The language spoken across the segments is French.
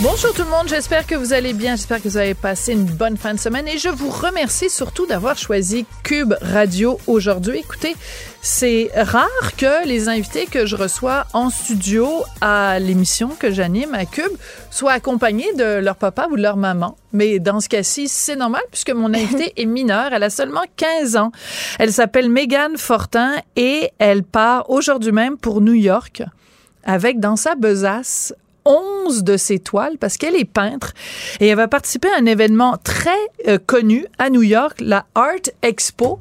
Bonjour tout le monde, j'espère que vous allez bien, j'espère que vous avez passé une bonne fin de semaine et je vous remercie surtout d'avoir choisi Cube Radio aujourd'hui. Écoutez, c'est rare que les invités que je reçois en studio à l'émission que j'anime à Cube soient accompagnés de leur papa ou de leur maman. Mais dans ce cas-ci, c'est normal puisque mon invitée est mineure. Elle a seulement 15 ans. Elle s'appelle Megan Fortin et elle part aujourd'hui même pour New York avec dans sa besace 11 de ses toiles parce qu'elle est peintre et elle va participer à un événement très euh, connu à New York, la Art Expo.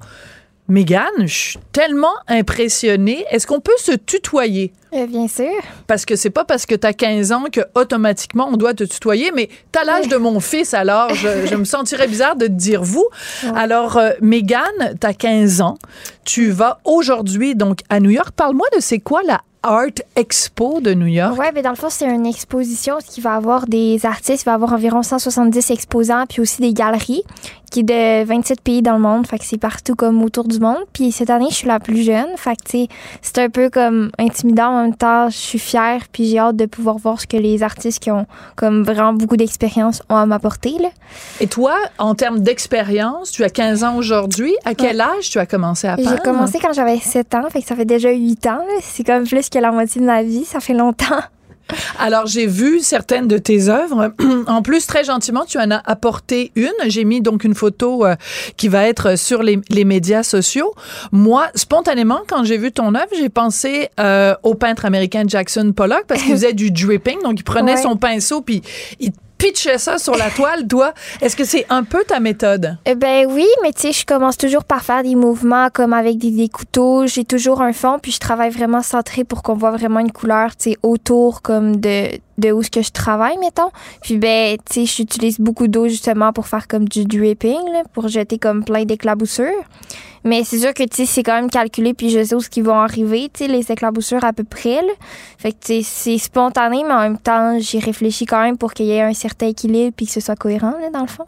Mégane, je suis tellement impressionnée. Est-ce qu'on peut se tutoyer? Euh, bien sûr. Parce que c'est pas parce que tu as 15 ans que automatiquement on doit te tutoyer, mais t'as l'âge de mon fils, alors je, je me sentirais bizarre de te dire vous. Alors, euh, Mégane, t'as 15 ans. Tu vas aujourd'hui donc à New York. Parle-moi de c'est quoi la Art Expo de New York. Ouais, mais dans le fond, c'est une exposition qui va avoir des artistes, il va avoir environ 170 exposants, puis aussi des galeries, qui est de 27 pays dans le monde, fait que c'est partout comme autour du monde. Puis cette année, je suis la plus jeune, fait que c'est un peu comme intimidant en même temps, je suis fière, puis j'ai hâte de pouvoir voir ce que les artistes qui ont comme vraiment beaucoup d'expérience ont à m'apporter là. Et toi, en termes d'expérience, tu as 15 ans aujourd'hui. À quel âge tu as commencé à peindre? J'ai commencé quand j'avais 7 ans, fait que ça fait déjà 8 ans, c'est comme plus que la moitié de ma vie, ça fait longtemps. Alors, j'ai vu certaines de tes œuvres. en plus, très gentiment, tu en as apporté une. J'ai mis donc une photo euh, qui va être sur les, les, médias sociaux. Moi, spontanément, quand j'ai vu ton œuvre, j'ai pensé euh, au peintre américain Jackson Pollock parce qu'il faisait du dripping. Donc, il prenait Ouais. son pinceau puis il ça sur la toile. Toi, est-ce que c'est un peu ta méthode? Euh, Ben oui, mais tu sais, je commence toujours par faire des mouvements comme avec des, des couteaux. J'ai toujours un fond, puis je travaille vraiment centré pour qu'on voit vraiment une couleur, tu sais, autour comme de de où ce que je travaille, mettons. Puis ben, tu sais, j'utilise beaucoup d'eau justement pour faire comme du dripping, là, pour jeter comme plein d'éclaboussures. Mais c'est sûr que, tu sais, c'est quand même calculé, puis je sais où ce qui va arriver, tu sais, les éclaboussures à peu près, là. Fait que, tu sais, c'est spontané, mais en même temps, j'y réfléchis quand même pour qu'il y ait un certain équilibre, puis que ce soit cohérent, là, dans le fond.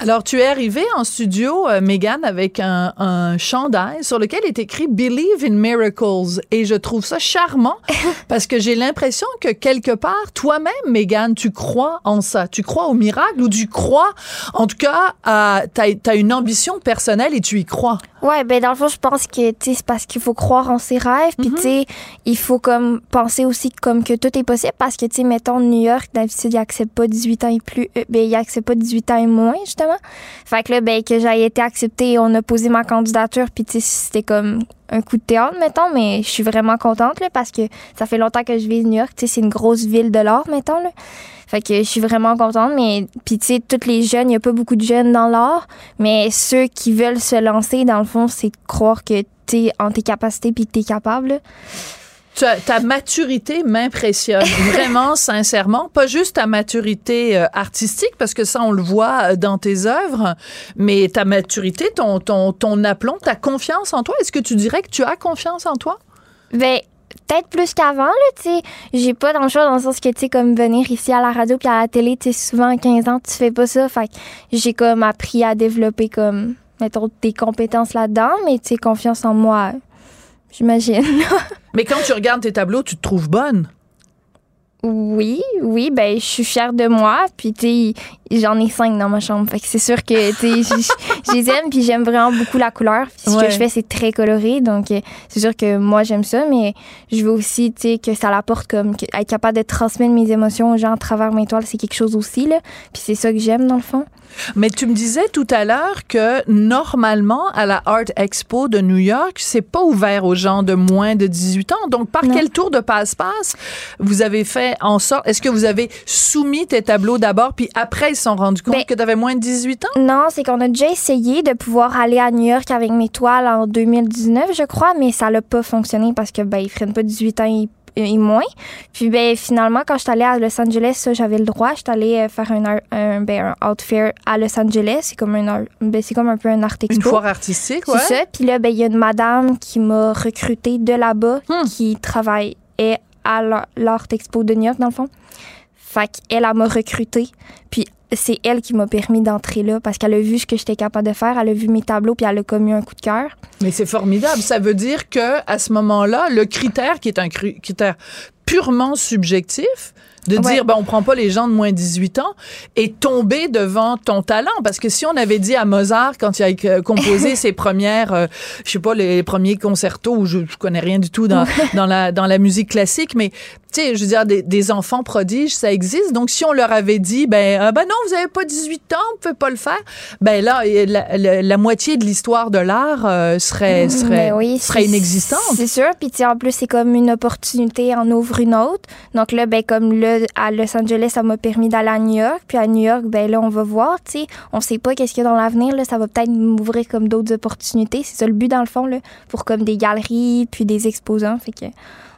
Alors, tu es arrivée en studio, euh, Megan, avec un, un chandail sur lequel est écrit Believe in Miracles. Et je trouve ça charmant parce que j'ai l'impression que quelque part, toi-même, Megan, tu crois en ça? Tu crois au miracle ou tu crois, en tout cas, à, t'as, t'as une ambition personnelle et tu y crois? Ouais, ben dans le fond, je pense que tu sais c'est parce qu'il faut croire en ses rêves, puis tu sais il faut comme penser aussi comme que tout est possible parce que tu sais mettons New York d'habitude ils acceptent pas 18 ans et plus euh, ben ils acceptent pas 18 ans et moins justement. Fait que là ben que j'ai été acceptée, on a posé ma candidature puis tu sais c'était comme un coup de théâtre mettons mais je suis vraiment contente là parce que ça fait longtemps que je vis New York, c'est une grosse ville de l'art mettons là. Fait que je suis vraiment contente, mais puis tu sais, les jeunes, il a pas beaucoup de jeunes dans l'art, mais ceux qui veulent se lancer, dans le fond, c'est croire que tu es en tes capacités puis que tu es capable. Ta, ta maturité m'impressionne vraiment, sincèrement. Pas juste ta maturité euh, artistique, parce que ça, on le voit euh, dans tes œuvres, mais ta maturité, ton, ton, ton aplomb, ta confiance en toi. Est-ce que tu dirais que tu as confiance en toi? Ben, peut-être plus qu'avant, là, tu sais. J'ai pas dans le choix dans le sens que, tu sais, comme venir ici à la radio puis à la télé, tu sais, souvent à 15 ans, tu fais pas ça. Fait que j'ai comme appris à développer, comme, mettons, des compétences là-dedans, mais, tu sais, confiance en moi, j'imagine. Mais quand tu regardes tes tableaux, tu te trouves bonne. Oui, oui, ben je suis fière de moi, puis tu j'en ai cinq dans ma chambre, fait que c'est sûr que tu sais, je les aime, puis j'aime vraiment beaucoup la couleur. Puis ce Ouais. que je fais, c'est très coloré, donc euh, c'est sûr que moi j'aime ça, mais je veux aussi, tu sais, que ça l'apporte comme que- être capable de transmettre mes émotions aux gens à travers mes toiles, c'est quelque chose aussi là, puis c'est ça que j'aime dans le fond. Mais tu me disais tout à l'heure que normalement, à la Art Expo de New York, c'est pas ouvert aux gens de moins de 18 ans. Donc, par Non. quel tour de passe-passe vous avez fait en sorte, est-ce que vous avez soumis tes tableaux d'abord, puis après, ils se sont rendus compte Ben, que tu avais moins de 18 ans? Non, c'est qu'on a déjà essayé de pouvoir aller à New York avec mes toiles en 2019, je crois, mais ça n'a pas fonctionné parce que ben ils prennent pas 18 ans et, et moins. Puis ben finalement quand je suis allée à Los Angeles, ça, j'avais le droit, je suis allée euh, faire un, un ben un out fair à Los Angeles, c'est comme un ben, c'est comme un peu un art expo. Une foire artistique, ouais. C'est ça. Puis là, ben, il y a une madame qui m'a recrutée de là-bas, Hmm. qui travaille et à l'Ar- l'Art Expo de New York, dans le fond. Fait qu'elle, elle m'a recrutée. Puis c'est elle qui m'a permis d'entrer là parce qu'elle a vu ce que j'étais capable de faire. Elle a vu mes tableaux, puis elle a comme eu un coup de cœur. Mais c'est formidable. Ça veut dire que à ce moment-là, le critère qui est un critère purement subjectif de Ouais. dire ben on prend pas les gens de moins de 18 ans est tombé devant ton talent parce que si on avait dit à Mozart quand il a composé ses premières euh, je sais pas les premiers concertos où je, je connais rien du tout dans dans la dans la musique classique mais tu sais, je veux dire, des, des enfants prodiges, ça existe. Donc, si on leur avait dit, ben, ah, ben non, vous avez pas 18 ans, vous pouvez pas le faire, ben là, la, la- la moitié de l'histoire de l'art euh, serait, serait, Mais Mm, oui, serait c'est- inexistante. C'est sûr. Puis tu sais, en plus, c'est comme une opportunité en ouvre une autre. Donc là, ben comme là, à Los Angeles, ça m'a permis d'aller à New York. Puis à New York, ben là, on va voir, tu sais. On sait pas qu'est-ce qu'il y a dans l'avenir, là. Ça va peut-être m'ouvrir comme d'autres opportunités. C'est ça le but, dans le fond, là. Pour comme des galeries, puis des exposants. Fait que...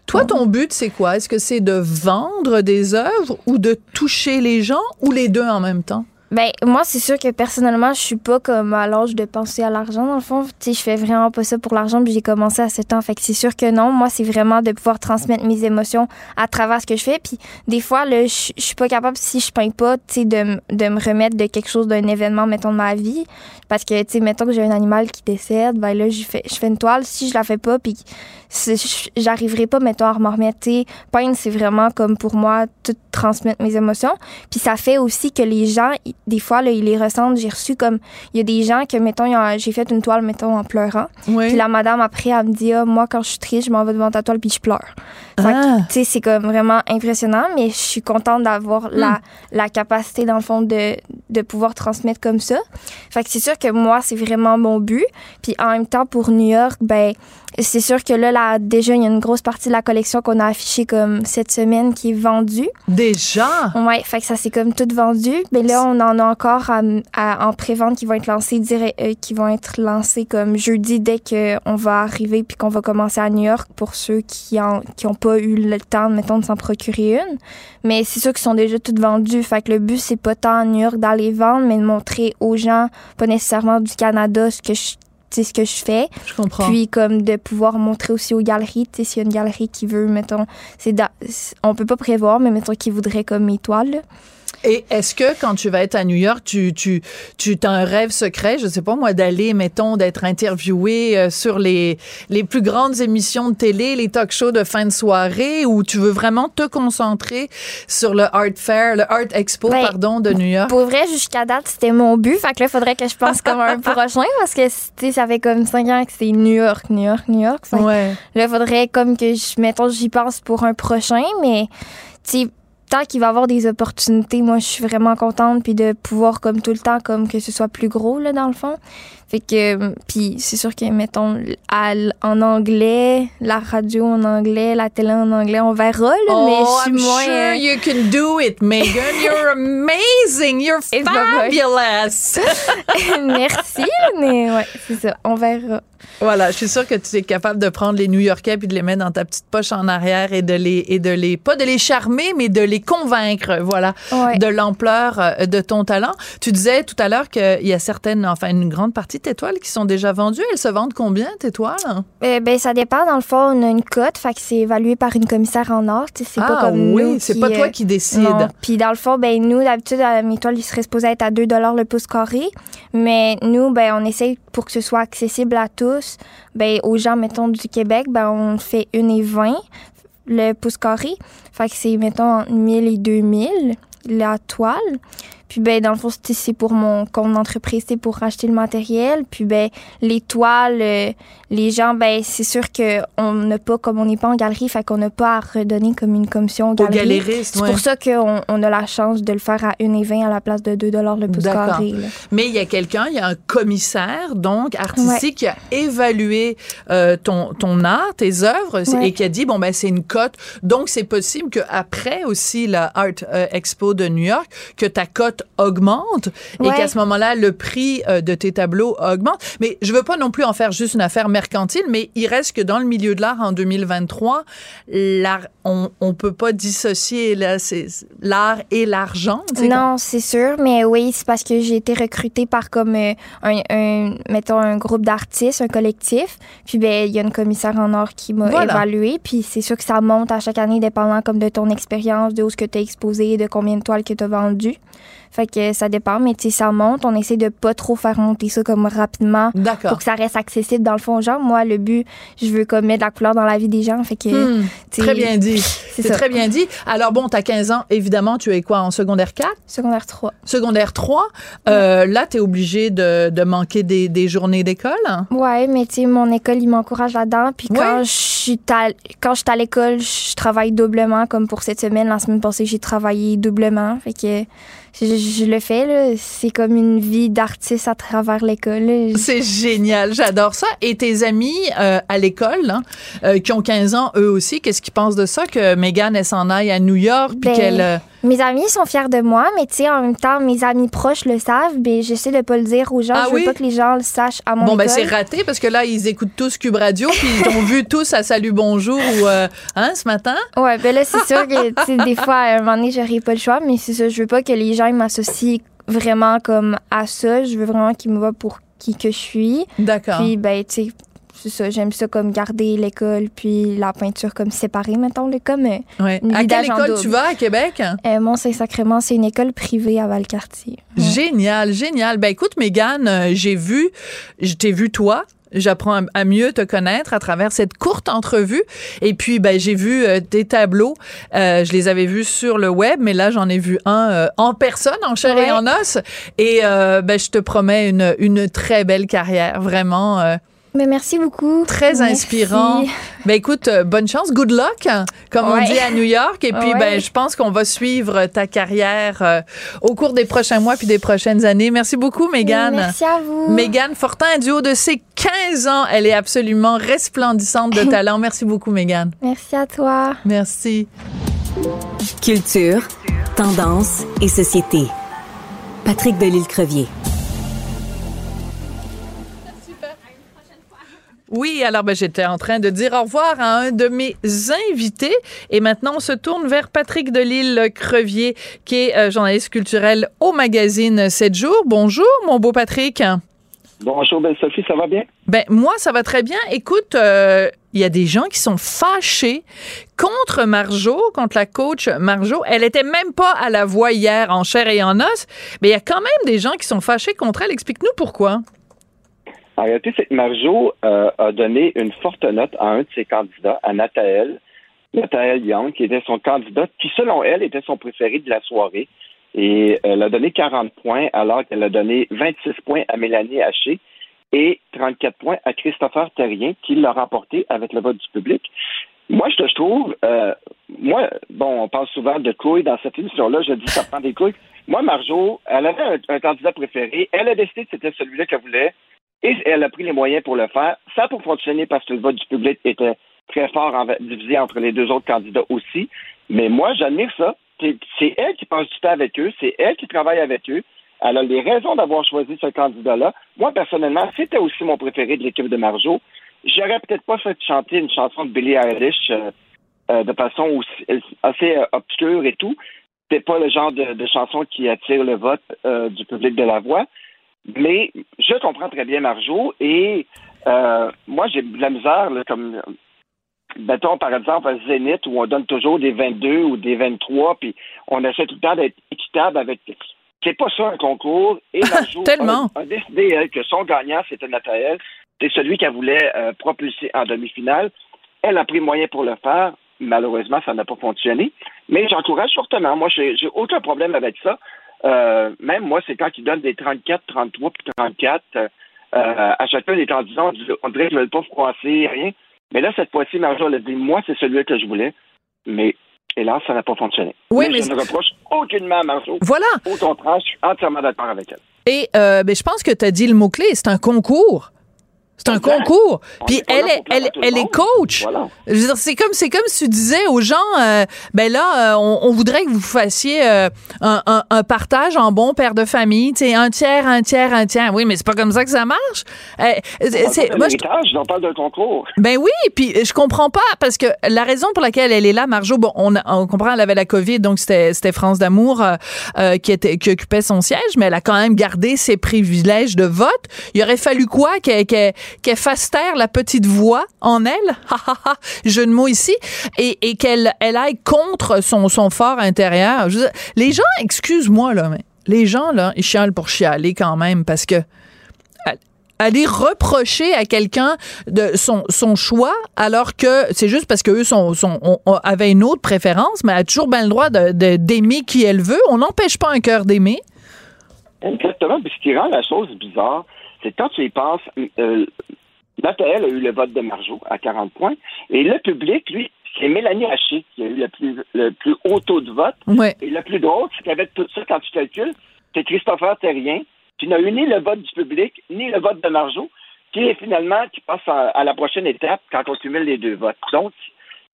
Toi, ton but, c'est quoi? Est-ce que c'est de vendre des œuvres ou de toucher les gens ou les deux en même temps? Ben, moi, c'est sûr que personnellement, je suis pas comme à l'âge de penser à l'argent, dans le fond. Tu sais, je fais vraiment pas ça pour l'argent, puis j'ai commencé à 7 ans. Fait que c'est sûr que non. Moi, c'est vraiment de pouvoir transmettre mes émotions à travers ce que je fais. Puis des fois, là, je je suis pas capable, si je peins pas, tu sais, de, me remettre de quelque chose, d'un événement, mettons, de ma vie. Parce que, tu sais, mettons que j'ai un animal qui décède, ben là, je fais, je fais une toile. Si je la fais pas, puis j'arriverai pas, mettons, à m'en remettre. Peindre, c'est vraiment comme pour moi, tout transmettre mes émotions. Puis ça fait aussi que les gens, des fois, là, ils les ressentent. J'ai reçu comme. Il y a des gens que, mettons, j'ai fait une toile, mettons, en pleurant. Oui. Puis la madame, après, elle me dit, ah, moi, quand je suis triste, je m'en vais devant ta toile, puis je pleure. Ah. tu sais, c'est comme vraiment impressionnant, mais je suis contente d'avoir la, la capacité, dans le fond, de, de pouvoir transmettre comme ça. Fait que c'est sûr que moi, c'est vraiment mon but. Puis en même temps, pour New York, ben, c'est sûr que là, là, déjà, il y a une grosse partie de la collection qu'on a affichée comme cette semaine qui est vendue. Déjà? Ouais, fait que ça c'est comme tout vendu. Mais là, on en a encore à- à- en pré-vente qui vont être lancés direct- euh, qui vont être lancés comme jeudi dès qu'on va arriver puis qu'on va commencer à New York pour ceux qui ont qui ont pas eu le temps, mettons, de s'en procurer une. Mais c'est sûr qu'ils sont déjà toutes vendus. Fait que le but c'est pas tant à New York d'aller vendre, mais de montrer aux gens, pas nécessairement du Canada, ce que je sais, ce que je fais. Je comprends. Puis comme de pouvoir montrer aussi aux galeries, tu sais, s'il y a une galerie qui veut, mettons, c'est da- on peut pas prévoir, mais mettons qui voudrait comme mes toiles. là. Et est-ce que quand tu vas être à New York, tu tu tu as un rêve secret, je sais pas moi, d'aller, mettons, d'être interviewé euh, sur les les plus grandes émissions de télé, les talk shows de fin de soirée, ou tu veux vraiment te concentrer sur le Art Fair, le Art Expo, Ben, pardon, de New York? Pour vrai, jusqu'à date, c'était mon but. Fait que là, faudrait que je pense comme un prochain parce que, tu sais, ça fait comme cinq ans que c'est New York, New York, New York. Fait Ouais. Là, faudrait comme que je, mettons, j'y pense pour un prochain, mais, tu sais, tant qu'il va avoir des opportunités, moi, je suis vraiment contente, puis de pouvoir, comme tout le temps, comme que ce soit plus gros, là, dans le fond. Fait que, puis c'est sûr que, mettons, à en anglais, la radio en anglais, la télé en anglais, on verra, là, mais Oh, je suis I'm moins... sure euh, you can do it, Megan. You're amazing. You're bye-bye. fabulous. Merci, mais ouais, c'est ça, on verra. Voilà, je suis sûre que tu es capable de prendre les New-Yorkais puis de les mettre dans ta petite poche en arrière et de les et de les pas de les charmer mais de les convaincre, voilà, Ouais. de l'ampleur euh, de ton talent. Tu disais tout à l'heure qu'il y a certaines enfin une grande partie de tes toiles qui sont déjà vendues, elles se vendent combien tes toiles Euh, ben, ça dépend. Dans le fond, on a une cote, fait que c'est évalué par une commissaire en sais, C'est pas Ah comme oui, c'est pas toi euh, qui décide. Puis dans le fond, ben nous, d'habitude, à mes toiles, ils seraient supposés être à 2 le pouce carré. Mais nous, ben on essaye pour que ce soit accessible à tous. Ben aux gens, mettons, du Québec, ben on fait 1 et 20 le pouce carré. Fait que c'est, mettons, entre 1000 et 2000 la toile. Puis ben dans le fond, c'est pour mon compte d'entreprise, c'est pour acheter le matériel. Puis ben les toiles, euh, les gens, ben c'est sûr que on n'a pas, comme on n'est pas en galerie, fait qu'on n'a pas à redonner comme une commission aux galeries. C'est ouais. pour ça qu'on on a la chance de le faire à 1,20 à la place de 2 le pouce carré. là. Mais il y a quelqu'un, il y a un commissaire, donc artistique, qui a évalué euh, ton, ton art, tes œuvres, Ouais. et qui a dit bon ben c'est une cote. Donc c'est possible que après aussi la Art euh, Expo de New York, que ta cote augmente et qu'à ce moment-là, le prix euh, de tes tableaux augmente. Mais je veux pas non plus en faire juste une affaire mercantile, mais il reste que dans le milieu de l'art en 2023, l'art, on, on peut pas dissocier l'art et l'argent. Non, c'est sûr, mais oui, c'est parce que j'ai été recrutée par comme euh, un, mettons, un groupe d'artistes, un collectif. Puis, ben, il y a une commissaire en or qui m'a évalué. Puis, c'est sûr que ça monte à chaque année, dépendant comme de ton expérience, de où ce que tu as exposé, de combien de toiles que tu as vendues. Fait que ça dépend, mais tu sais, ça monte. On essaie de pas trop faire monter ça comme rapidement. Pour que ça reste accessible dans le fond genre Moi, le but, je veux comme mettre de la couleur dans la vie des gens. Fait que. Hmm. très bien dit. C'est très bien dit. Alors bon, t'as 15 ans, évidemment, tu es quoi en secondaire 4? Secondaire 3. Secondaire 3. Euh, là, t'es obligé de, de, manquer des, des journées d'école? Ouais, mais tu sais, mon école, il m'encourage là-dedans. Puis quand je suis quand je suis à l'école, je travaille doublement, comme pour cette semaine. La semaine passée, j'ai travaillé doublement. Fait que je, le fais. C'est comme une vie d'artiste à travers l'école. C'est génial, j'adore ça. Et tes amis euh, à l'école, hein, euh, qui ont 15 ans, eux aussi, qu'est-ce qu'ils pensent de ça, que Megan, elle s'en aille à New York, puis ben, qu'elle... Euh, mes amis sont fiers de moi, mais tu sais, en même temps, mes amis proches le savent, mais j'essaie de pas le dire aux gens. Ah je veux pas que les gens le sachent à mon Bon, ben c'est raté, parce que là, ils écoutent tous Cube Radio, puis ils t'ont vu tous à Salut Bonjour ou, hein, ce matin? Ouais, ben là, c'est sûr que, des fois, à un moment donné, j'aurais pas le choix, mais c'est ça, je veux pas que les gens m'associent vraiment comme à ça. Je veux vraiment qu'il me voit pour qui que je suis. D'accord. Puis, ben, tu sais, c'est ça, j'aime ça comme garder l'école puis la peinture comme séparée, mettons, le comme ouais. À quelle école tu vas à Québec? Euh, Mont-Saint-Sacrement, c'est une école privée à Valcartier. Génial, génial. Ben écoute, Mégane, euh, j'ai vu, je t'ai vu toi, J'apprends à mieux te connaître à travers cette courte entrevue. Et puis, ben, j'ai vu euh, des tableaux. Euh, je les avais vus sur le web, mais là, j'en ai vu un euh, en personne, en chair et en os. Et ben, je te promets une, une très belle carrière, vraiment. Mais merci beaucoup. Très inspirant. Ben écoute, euh, bonne chance, good luck, comme on dit à New York. Et puis, ben, je pense qu'on va suivre ta carrière euh, au cours des prochains mois puis des prochaines années. Merci beaucoup, Megan. Merci à vous. Megan Fortin, du haut de ses 15 ans, elle est absolument resplendissante de talent. Merci beaucoup, Megan. Merci à toi. Merci. Culture, tendance et société. Patrick Delisle-Crevier. Oui, alors ben, j'étais en train de dire au revoir à un de mes invités et maintenant on se tourne vers Patrick Delisle-Crevier qui est euh, journaliste culturel au magazine 7 jours. Bonjour mon beau Patrick. Bonjour belle Sophie, ça va bien? Ben moi ça va très bien. Écoute, euh, il y a des gens qui sont fâchés contre Marjo, contre la coach Marjo. Elle était même pas à la voix hier en chair et en os, mais il y a quand même des gens qui sont fâchés contre elle. Explique-nous pourquoi. En réalité, c'est que Marjo euh, a donné une forte note à un de ses candidats, à Nathael, Nathael Young, qui était son candidat, qui, selon elle, était son préféré de la soirée. Et elle a donné 40 points, alors qu'elle a donné 26 points à Mélanie Haché et 34 points à Christopher Terrien, qui l'a remporté avec le vote du public. Moi, je te trouve, euh, moi, bon, on parle souvent de couilles dans cette émission-là, je dis ça prend des couilles. Moi, Marjo, elle avait un, un candidat préféré, elle a décidé que c'était celui-là qu'elle voulait. Et elle a pris les moyens pour le faire. Ça a pour fonctionner parce que le vote du public était très fort divisé entre les deux autres candidats aussi. Mais moi, j'admire ça. C'est elle qui passe du temps avec eux, c'est elle qui travaille avec eux. Elle a les raisons d'avoir choisi ce candidat-là. Moi, personnellement, c'était aussi mon préféré de l'équipe de Marjo. J'aurais peut-être pas fait chanter une chanson de Billie Eilish euh, euh, de façon assez euh, obscure et tout. C'est pas le genre de, chanson qui attire le vote du public de la voix. Mais je comprends très bien Marjo et euh, moi, j'ai de la misère, là, comme, mettons, par exemple, à Zénith, où on donne toujours des 22 ou des 23, puis on essaie tout le temps d'être équitable avec. C'est pas ça un concours. Et Marjo A, décidé que son gagnant, c'était Nathalie. C'est celui qu'elle voulait euh, propulser en demi-finale. Elle a pris moyen pour le faire. Malheureusement, ça n'a pas fonctionné. Mais j'encourage fortement. Moi, j'ai aucun problème avec ça. Euh, même moi, c'est quand ils donnent des 34, 33 puis 34 euh, à chacun des candidats, on dirait qu'ils ne veulent pas froisser, rien. Mais là, cette fois-ci, Marjo a dit, moi, c'est celui que je voulais. Mais hélas, ça n'a pas fonctionné. Oui, mais, je ne reproche aucunement à Marjo. Voilà. Au contraire, je suis entièrement d'accord avec elle. Et euh, ben, je pense que tu as dit le mot-clé, c'est un concours. C'est un concours. Puis elle est, elle, elle est coach. C'est comme, c'est comme si tu disais aux gens, euh, ben là, euh, on, voudrait que vous fassiez euh, un, un, partage en bon père de famille, tu sais, un tiers, un tiers, un tiers. Oui, mais c'est pas comme ça que ça marche. c'est, moi, je, parle d'un concours. Ben oui, puis je comprends pas parce que la raison pour laquelle elle est là, Marjo, bon, on, on comprend, elle avait la COVID, donc c'était, c'était France d'amour qui était, qui occupait son siège, mais elle a quand même gardé ses privilèges de vote. Il aurait fallu quoi qu'elle, qu'elle qu'elle fasse taire la petite voix en elle, jeu de mots ici, et, qu'elle elle aille contre son, son fort intérieur. les gens, excuse-moi, là, mais les gens, là, ils chialent pour chialer quand même parce que aller reprocher à quelqu'un de son, son choix alors que c'est juste parce qu'eux sont, sont, avaient une autre préférence, mais elle a toujours bien le droit de, d'aimer qui elle veut. On n'empêche pas un cœur d'aimer. Exactement. Puis ce qui rend la chose bizarre, c'est quand tu y penses, euh, Nathalie a eu le vote de Marjo à 40 points, et le public, lui, c'est Mélanie Haché qui a eu le plus, le plus haut taux de vote. Et le plus drôle, c'est qu'avec tout ça, quand tu calcules, c'est Christopher Terrien qui n'a eu ni le vote du public, ni le vote de Marjo, qui est finalement, qui passe à, la prochaine étape quand on cumule les deux votes. Donc,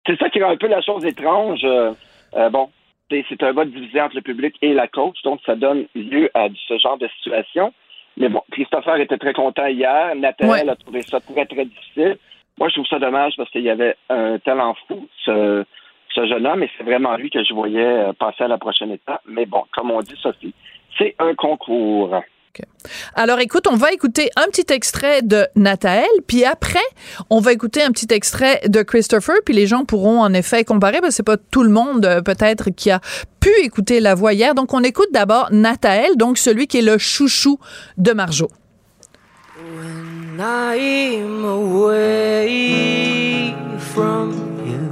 c'est ça qui rend un peu la chose étrange. Euh, euh, bon, c'est un vote divisé entre le public et la coach, donc ça donne lieu à ce genre de situation. Mais bon, Christopher était très content hier. Nathalie a trouvé ça très, très difficile. Moi, je trouve ça dommage parce qu'il y avait un talent fou, ce, ce jeune homme, et c'est vraiment lui que je voyais euh, passer à la prochaine étape. Mais bon, comme on dit, Sophie, c'est un concours. Alors écoute, on va écouter un petit extrait de Nathael, puis après, on va écouter un petit extrait de Christopher, puis les gens pourront en effet comparer, parce que c'est pas tout le monde euh, peut-être qui a pu écouter la voix hier. Donc on écoute d'abord Nathael, donc celui qui est le chouchou de Marjo. from you,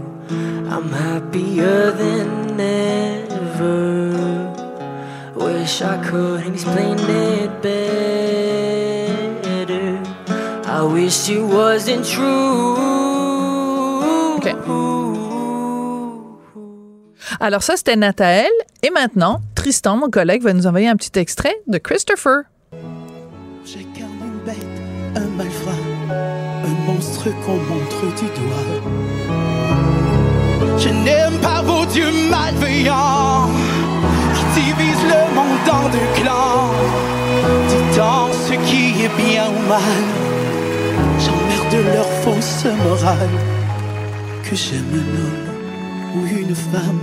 I'm happier than ever. Wish I could explain it better. I wish it wasn't true. Okay. Alors ça, c'était Nathael. Et maintenant, Tristan, mon collègue, va nous envoyer un petit extrait de Christopher. J'incarne une bête, un malfrat, un monstre qu'on montre du doigt. Je n'aime pas vos dieux malveillants divise le monde en deux clans. Dis-donc ce qui est bien ou mal. J'emmerde leur fausse morale. Que j'aime un homme ou une femme.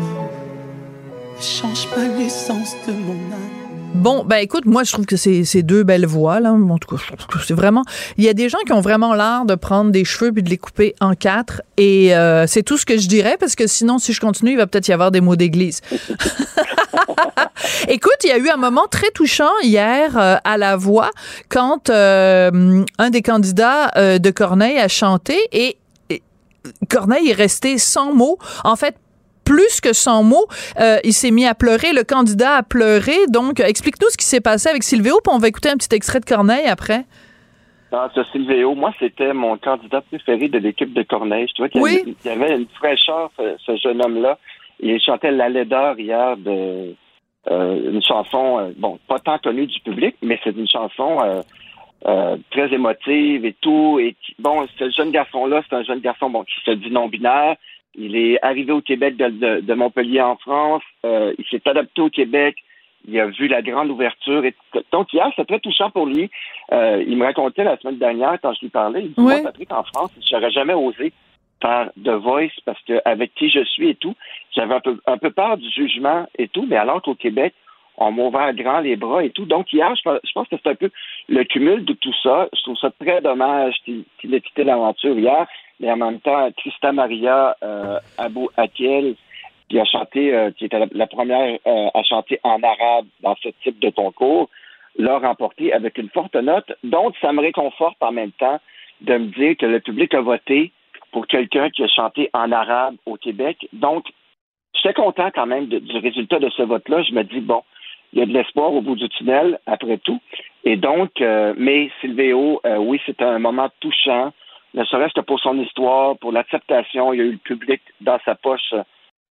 Ne change pas l'essence de mon âme. Bon, ben écoute, moi je trouve que c'est deux belles voix là. En tout cas, c'est vraiment. Il y a des gens qui ont vraiment l'art de prendre des cheveux puis de les couper en quatre, et euh, c'est tout ce que je dirais parce que sinon, si je continue, il va peut-être y avoir des mots d'église. écoute, il y a eu un moment très touchant hier euh, à la voix quand euh, un des candidats de Corneille a chanté et Corneille est resté sans mots. En fait, plus que 100 mots. Euh, il s'est mis à pleurer, le candidat a pleuré. Donc, explique-nous ce qui s'est passé avec Silvéo, puis on va écouter un petit extrait de Corneille après. Ah, ce Silvéo, moi, c'était mon candidat préféré de l'équipe de Corneille. Je trouvais qu'il y, avait une fraîcheur, ce, jeune homme-là. Il chantait La laideur hier de euh, une chanson, euh, bon, pas tant connue du public, mais c'est une chanson très émotive et tout. Et bon, ce jeune garçon-là, c'est un jeune garçon bon, qui se dit non-binaire, il est arrivé au Québec de, Montpellier en France. Euh, il s'est adapté au Québec. Il a vu la grande ouverture. Et donc, hier, c'est très touchant pour lui. Euh, il me racontait la semaine dernière, quand je lui parlais, il dit, moi, Patrick, en France, je n'aurais jamais osé faire de Voice parce que avec qui je suis et tout, j'avais un peu, un peu peur du jugement et tout, mais alors qu'au Québec, on m'a ouvert grand les bras et tout. Donc, hier, je, pense que c'est un peu le cumul de tout ça. Je trouve ça très dommage qu'il ait quitté l'aventure hier mais en même temps, Christa Maria euh, Abou Akel, qui a chanté, euh, qui était la, première euh, à chanter en arabe dans ce type de concours, l'a remporté avec une forte note. Donc, ça me réconforte en même temps de me dire que le public a voté pour quelqu'un qui a chanté en arabe au Québec. Donc, j'étais content quand même du résultat de ce vote-là. Je me dis, bon, il y a de l'espoir au bout du tunnel, après tout. Et donc, euh, mais Silvéo, oui, c'est un moment touchant ne serait-ce que pour son histoire, pour l'acceptation. Il y a eu le public dans sa poche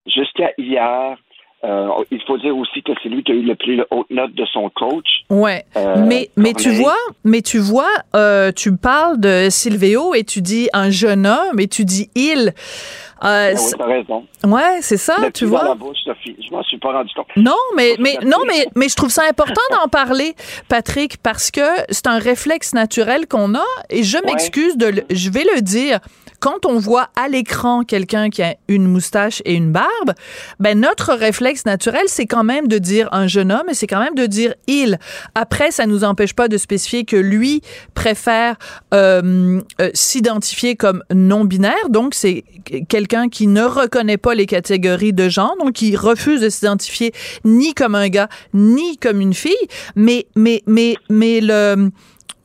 jusqu'à hier. Euh, il faut dire aussi que c'est lui qui a eu le plus haute note de son coach. Ouais, Euh, mais mais tu vois, mais tu vois, euh, tu parles de Silvio et tu dis un jeune homme et tu dis il. Euh, Ah oui, t'as raison. ouais, c'est ça, Le tu dans vois. la bouche, Sophie. Je m'en suis pas rendu compte. Non, mais, mais, non, mais, mais je trouve ça important d'en parler, Patrick, parce que c'est un réflexe naturel qu'on a et je m'excuse de le, je vais le dire. Quand on voit à l'écran quelqu'un qui a une moustache et une barbe, ben notre réflexe naturel, c'est quand même de dire un jeune homme et c'est quand même de dire il. Après, ça nous empêche pas de spécifier que lui préfère euh, euh, s'identifier comme non binaire, donc c'est quelqu'un qui ne reconnaît pas les catégories de genre, donc qui refuse de s'identifier ni comme un gars ni comme une fille, mais mais mais mais le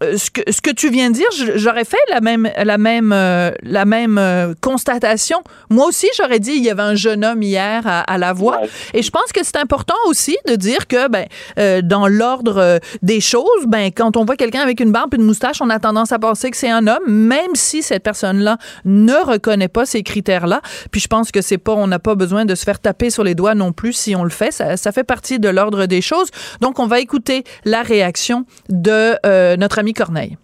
ce que, ce que tu viens de dire, j'aurais fait la même la même euh, la même euh, constatation. Moi aussi, j'aurais dit il y avait un jeune homme hier à, à la voix, Ouais. et je pense que c'est important aussi de dire que ben euh, dans l'ordre euh, des choses, ben quand on voit quelqu'un avec une barbe et une moustache, on a tendance à penser que c'est un homme, même si cette personne-là ne reconnaît pas ces critères-là. Puis je pense que c'est pas, on n'a pas besoin de se faire taper sur les doigts non plus si on le fait. Ça, ça fait partie de l'ordre des choses. Donc on va écouter la réaction de euh, notre ami Corneille.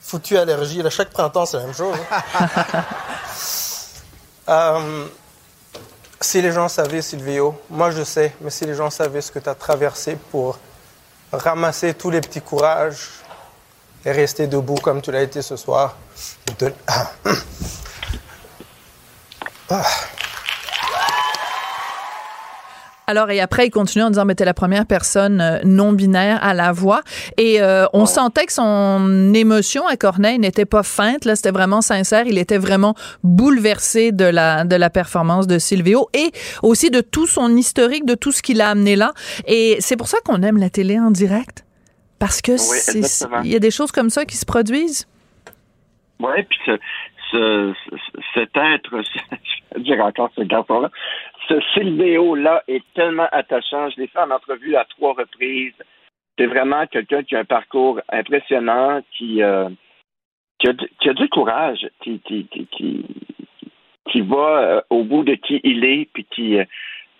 Foutu allergie. Là, chaque printemps, c'est la même chose. hein. Euh, si les gens savaient, Silvio, moi je sais, mais si les gens savaient ce que tu as traversé pour ramasser tous les petits courages et rester debout comme tu l'as été ce soir. de- Ah. Alors, et après, il continue en disant, mais t'es la première personne euh, non binaire à la voix. Et euh, on sentait que son émotion à Corneille n'était pas feinte, là, c'était vraiment sincère. Il était vraiment bouleversé de la, de la performance de Silvio et aussi de tout son historique, de tout ce qu'il a amené là. Et c'est pour ça qu'on aime la télé en direct. Parce que c'est- exactement. il y a des choses comme ça qui se produisent. Oui, puis ce, ce- cet être, je vais dire encore ce garçon-là, ce Silvéo-là est tellement attachant. Je l'ai fait en entrevue à trois reprises. C'est vraiment quelqu'un qui a un parcours impressionnant, qui, euh, a, du- courage, qui, va euh, au bout de qui il est, puis qui, euh,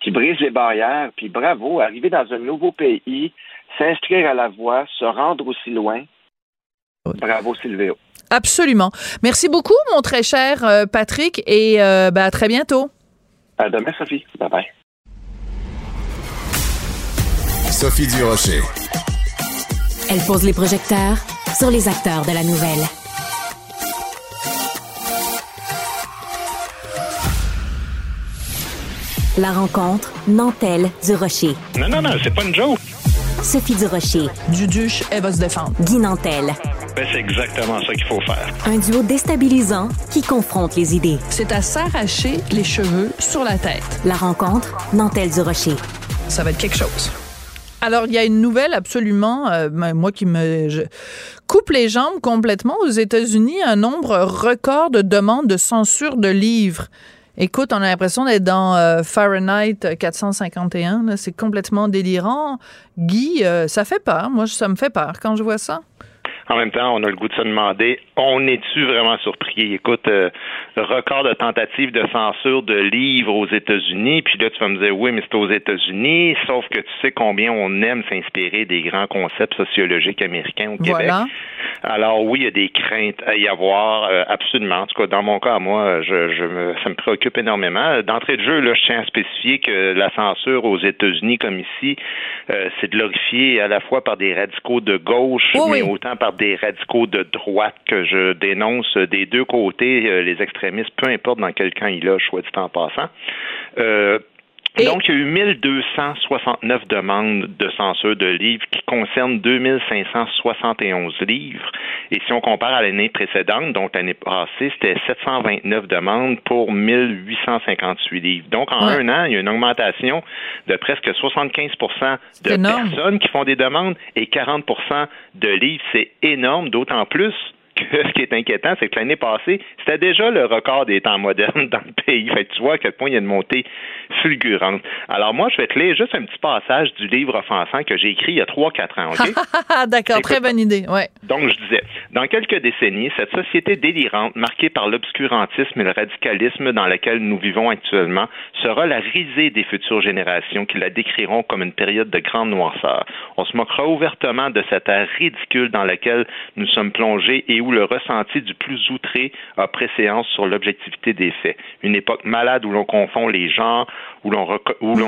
qui brise les barrières. Puis bravo, arriver dans un nouveau pays, s'inscrire à la voix, se rendre aussi loin. Bravo, Silvéo. Absolument. Merci beaucoup, mon très cher Patrick, et ben, à très bientôt. À demain, Sophie. Bye bye. Sophie Durocher. Elle pose les projecteurs sur les acteurs de la nouvelle. La rencontre Nantel du Rocher. Non, non, non, c'est pas une joke. Sophie du Rocher, Duduche, elle va se défendre. Guy Nantel. Ben, c'est exactement ça qu'il faut faire. Un duo déstabilisant qui confronte les idées. C'est à s'arracher les cheveux sur la tête. La rencontre Nantel du Rocher. Ça va être quelque chose. Alors, il y a une nouvelle absolument, euh, ben, moi qui me je coupe les jambes complètement. Aux États-Unis, un nombre record de demandes de censure de livres. Écoute, on a l'impression d'être dans euh, Fahrenheit 451. là. C'est complètement délirant. Guy, euh, ça fait peur. Moi, ça me fait peur quand je vois ça. En même temps, on a le goût de se demander, on est-tu vraiment surpris? Écoute, euh, record de tentative de censure de livres aux États-Unis, puis là, tu vas me dire, oui, mais c'est aux États-Unis, sauf que tu sais combien on aime s'inspirer des grands concepts sociologiques américains au Québec. Voilà. Alors oui, il y a des craintes à y avoir, euh, absolument. En tout cas, dans mon cas, moi, je, je me, ça me préoccupe énormément. D'entrée de jeu, là, je tiens à spécifier que la censure aux États-Unis, comme ici, euh, c'est glorifié à la fois par des radicaux de gauche, mais oui. autant par des radicaux de droite que je dénonce des deux côtés, euh, les extrémistes, peu importe dans quel camp il a, soit dit en passant. Euh, Et- donc, il y a eu 1269 demandes de censure de livres qui concernent 2571 livres. Et si on compare à l'année précédente, donc l'année passée, c'était 729 demandes pour 1858 livres. Donc, en Ouais. un an, il y a une augmentation de presque 75% de énorme. personnes qui font des demandes et 40 de livres. C'est énorme, d'autant plus que ce qui est inquiétant, c'est que l'année passée, c'était déjà le record des temps modernes dans le pays. Fait tu vois à quel point il y a une montée fulgurante. Alors moi, je vais te lire juste un petit passage du livre offensant que j'ai écrit il y a 3-4 ans. D'accord, très bonne idée. Ouais. Donc, je disais, dans quelques décennies, cette société délirante, marquée par l'obscurantisme et le radicalisme dans laquelle nous vivons actuellement, sera la risée des futures générations qui la décriront comme une période de grande noirceur. On se moquera ouvertement de cette ère ridicule dans laquelle nous sommes plongés et où le ressenti du plus outré a préséance sur l'objectivité des faits. Une époque malade où l'on confond les genres, où l'on,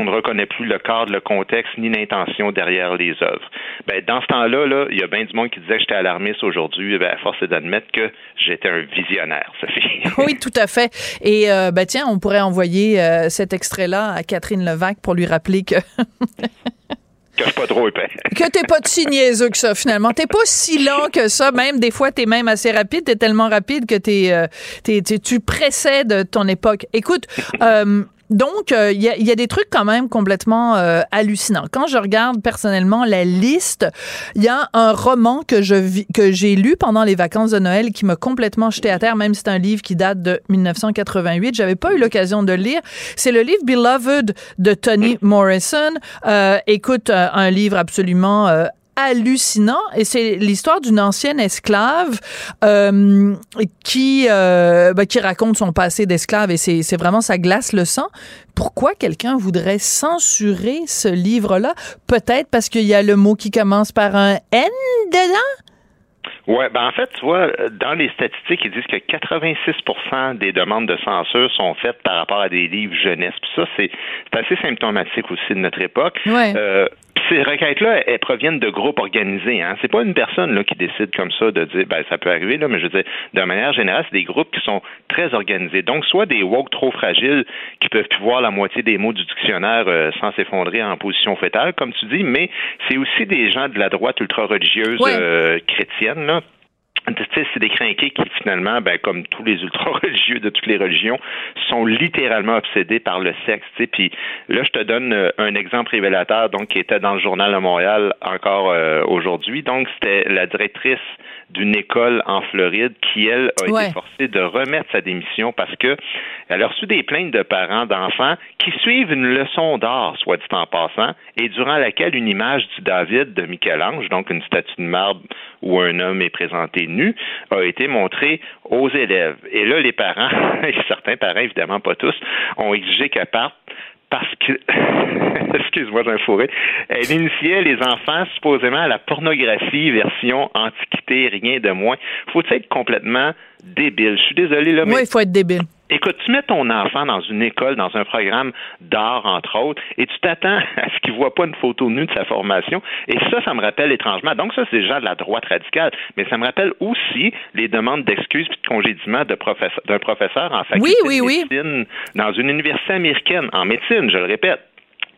ne reconnaît plus le cadre, le contexte ni l'intention derrière les œuvres. Ben, dans ce temps-là, là, il y a bien du monde qui disait que j'étais alarmiste aujourd'hui. Ben, à force d'admettre que j'étais un visionnaire, Sophie. oui, tout à fait. Et euh, ben, tiens, on pourrait envoyer euh, cet extrait-là à Catherine Levac pour lui rappeler que pas trop épais. que t'es pas si niaiseux que ça, finalement. T'es pas si lent que ça. Même des fois, t'es même assez rapide. T'es tellement rapide que t'es, euh, tu précèdes ton époque. Écoute, euh, donc, il euh, y, a, y, a, des trucs quand même complètement euh, hallucinants. Quand je regarde personnellement la liste, il y a un roman que je que j'ai lu pendant les vacances de Noël qui m'a complètement jeté à terre, même si c'est un livre qui date de 1988. J'avais pas eu l'occasion de le lire. C'est le livre Beloved de Toni Morrison. Euh, écoute, un livre absolument hallucinant et c'est l'histoire d'une ancienne esclave euh, qui euh, ben, qui raconte son passé d'esclave et c'est vraiment ça glace le sang. Pourquoi quelqu'un voudrait censurer ce livre-là? Peut-être parce qu'il y a le mot qui commence par un N dedans? Ouais, ben en fait, tu vois, dans les statistiques, ils disent que 86% des demandes de censure sont faites par rapport à des livres jeunesse. Puis ça, c'est assez symptomatique aussi de notre époque. Ouais. Euh, ces requêtes-là, elles proviennent de groupes organisés. Hein. C'est pas une personne là, qui décide comme ça de dire, ben ça peut arriver là, mais je veux dire, de manière générale, c'est des groupes qui sont très organisés. Donc, soit des woke trop fragiles qui peuvent plus voir la moitié des mots du dictionnaire euh, sans s'effondrer en position fétale, comme tu dis, mais c'est aussi des gens de la droite ultra-religieuse euh, chrétienne là, c'est des crinqués qui, finalement, ben, comme tous les ultra-religieux de toutes les religions, sont littéralement obsédés par le sexe. Puis là, je te donne euh, un exemple révélateur, donc, qui était dans le journal de Montréal encore euh, aujourd'hui. Donc, c'était la directrice d'une école en Floride qui, elle, a été forcée de remettre sa démission parce que elle a reçu des plaintes de parents d'enfants qui suivent une leçon d'art, soit dit en passant, et durant laquelle une image du David de Michel-Ange, donc une statue de marbre où un homme est présenté nu, a été montrée aux élèves. Et là, les parents, et certains parents, évidemment pas tous, ont exigé qu'elle parte parce que, excuse-moi, j'ai un fourré, elle initiait les enfants supposément à la pornographie version antiquité, rien de moins. Faut être complètement débile? Je suis désolé là, mais oui, il faut être débile. Écoute, tu mets ton enfant dans une école, dans un programme d'art, entre autres, et tu t'attends à ce qu'il voit pas une photo nue de sa formation. Et ça, ça me rappelle étrangement. Donc, ça, c'est déjà de la droite radicale. Mais ça me rappelle aussi les demandes d'excuses et de congédiement d'un professeur, professeur en faculté oui, de médecine dans une université américaine, en médecine, je le répète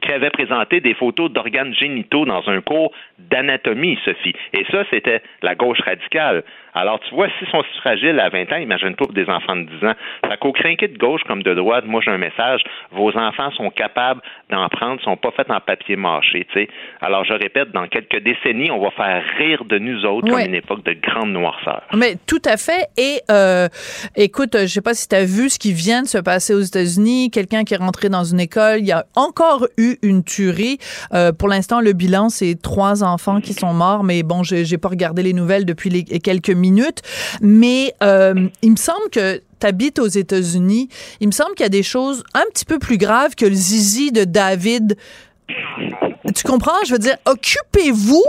qui avait présenté des photos d'organes génitaux dans un cours d'anatomie, Sophie. Et ça, c'était la gauche radicale. Alors, tu vois, s'ils sont si fragiles à 20 ans, imagine-toi pour des enfants de 10 ans. Fait qu'au crinqué de gauche comme de droite, moi, j'ai un message. Vos enfants sont capables d'en prendre, sont pas faits en papier mâché, tu sais. Alors, je répète, dans quelques décennies, on va faire rire de nous autres comme une époque de grande noirceur. Mais tout à fait. Et, euh, écoute, je sais pas si tu as vu ce qui vient de se passer aux États-Unis. Quelqu'un qui est rentré dans une école. Il y a encore eu une tuerie. Euh, pour l'instant, le bilan, c'est trois enfants qui sont morts. Mais bon, j'ai pas regardé les nouvelles depuis les quelques minutes minutes, mais euh, il me semble que tu habites aux États-Unis. Il me semble qu'il y a des choses un petit peu plus graves que le zizi de David tu comprends? Je veux dire, occupez-vous